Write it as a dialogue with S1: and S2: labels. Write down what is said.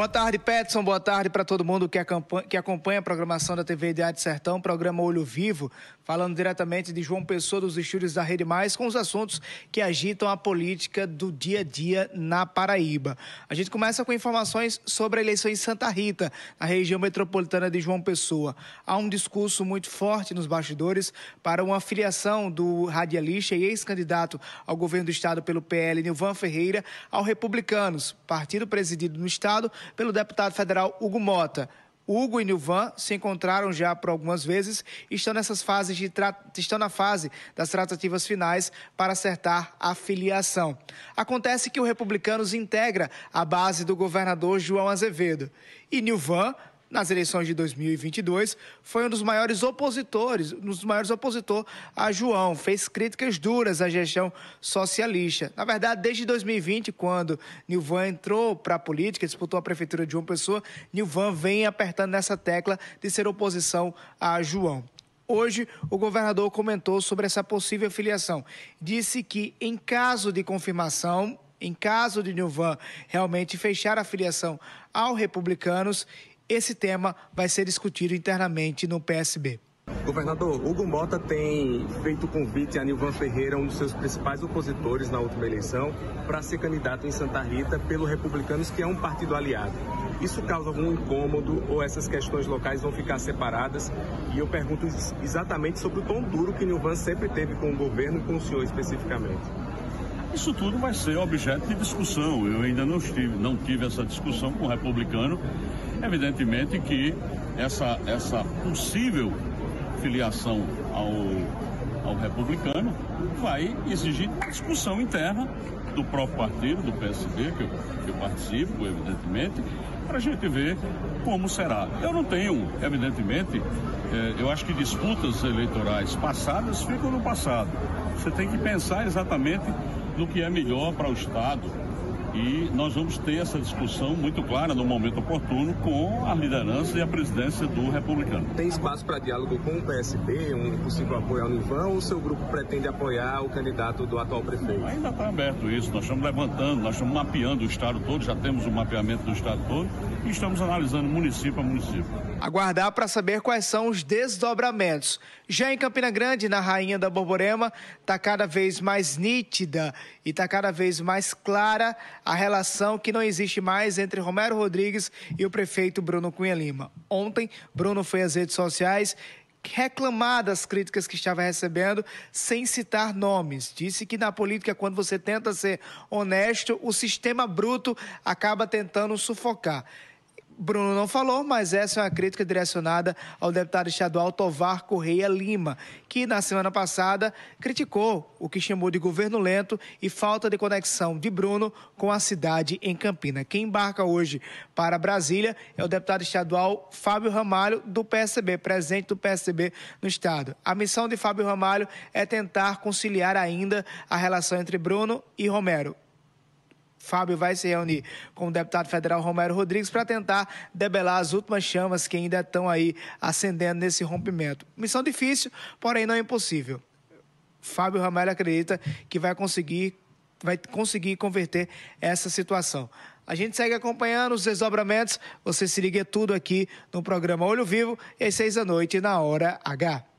S1: Boa tarde, Petson. Boa tarde para todo mundo que acompanha, que acompanha, a programação da TV Ideade Sertão, programa Olho Vivo, falando diretamente de João Pessoa dos estúdios da Rede Mais, com os assuntos que agitam a política do dia a dia na Paraíba. A gente começa com informações sobre a eleição em Santa Rita, na região metropolitana de João Pessoa. Há um discurso muito forte nos bastidores para uma filiação do radialista e ex-candidato ao governo do estado pelo PL, Nilvan Ferreira, ao Republicanos, partido presidido no estado pelo deputado federal Hugo Mota. Hugo e Nilvan se encontraram já por algumas vezes e estão nessas fases de tra... estão na fase das tratativas finais para acertar a filiação. Acontece que o Republicanos integra a base do governador João Azevedo e Nilvan nas eleições de 2022, foi um dos maiores opositores, um dos maiores opositor a João, fez críticas duras à gestão socialista. Na verdade, desde 2020, quando Nilvan entrou para a política, disputou a prefeitura de João Pessoa, Nilvan vem apertando nessa tecla de ser oposição a João. Hoje, o governador comentou sobre essa possível filiação. Disse que, em caso de confirmação, em caso de Nilvan realmente fechar a filiação ao Republicanos, esse tema vai ser discutido internamente no PSB.
S2: Governador, Hugo Mota tem feito convite a Nilvan Ferreira, um dos seus principais opositores na última eleição, para ser candidato em Santa Rita pelo Republicanos, que é um partido aliado. Isso causa algum incômodo ou essas questões locais vão ficar separadas? E eu pergunto exatamente sobre o tom duro que Nilvan sempre teve com o governo e com o senhor especificamente.
S3: Isso tudo vai ser objeto de discussão. Eu ainda não, estive, não tive essa discussão com o republicano. Evidentemente que essa, essa possível filiação ao, ao republicano vai exigir discussão interna do próprio partido, do PSD, que eu, que eu participo, evidentemente, para a gente ver como será. Eu não tenho, evidentemente, eh, eu acho que disputas eleitorais passadas ficam no passado. Você tem que pensar exatamente no que é melhor para o Estado. E nós vamos ter essa discussão muito clara no momento oportuno com a liderança e a presidência do republicano.
S2: Tem espaço para diálogo com o PSB, um possível apoio ao Nivão, ou o seu grupo pretende apoiar o candidato do atual prefeito?
S3: Ainda está aberto isso, nós estamos levantando, nós estamos mapeando o estado todo, já temos o mapeamento do estado todo e estamos analisando município a município.
S1: Aguardar para saber quais são os desdobramentos. Já em Campina Grande, na Rainha da Borborema, está cada vez mais nítida e está cada vez mais clara a relação que não existe mais entre Romero Rodrigues e o prefeito Bruno Cunha Lima. Ontem, Bruno foi às redes sociais reclamar das críticas que estava recebendo, sem citar nomes. Disse que na política, quando você tenta ser honesto, o sistema bruto acaba tentando sufocar. Bruno não falou, mas essa é uma crítica direcionada ao deputado estadual Tovar Correia Lima, que na semana passada criticou o que chamou de governo lento e falta de conexão de Bruno com a cidade em Campina. Quem embarca hoje para Brasília é o deputado estadual Fábio Ramalho, do PSB, presidente do PSB no estado. A missão de Fábio Ramalho é tentar conciliar ainda a relação entre Bruno e Romero. Fábio vai se reunir com o deputado federal Romero Rodrigues para tentar debelar as últimas chamas que ainda estão aí acendendo nesse rompimento. Missão difícil, porém não é impossível. Fábio Romero acredita que vai conseguir, vai conseguir converter essa situação. A gente segue acompanhando os desdobramentos. Você se liga tudo aqui no programa Olho Vivo, às seis da noite, na hora H.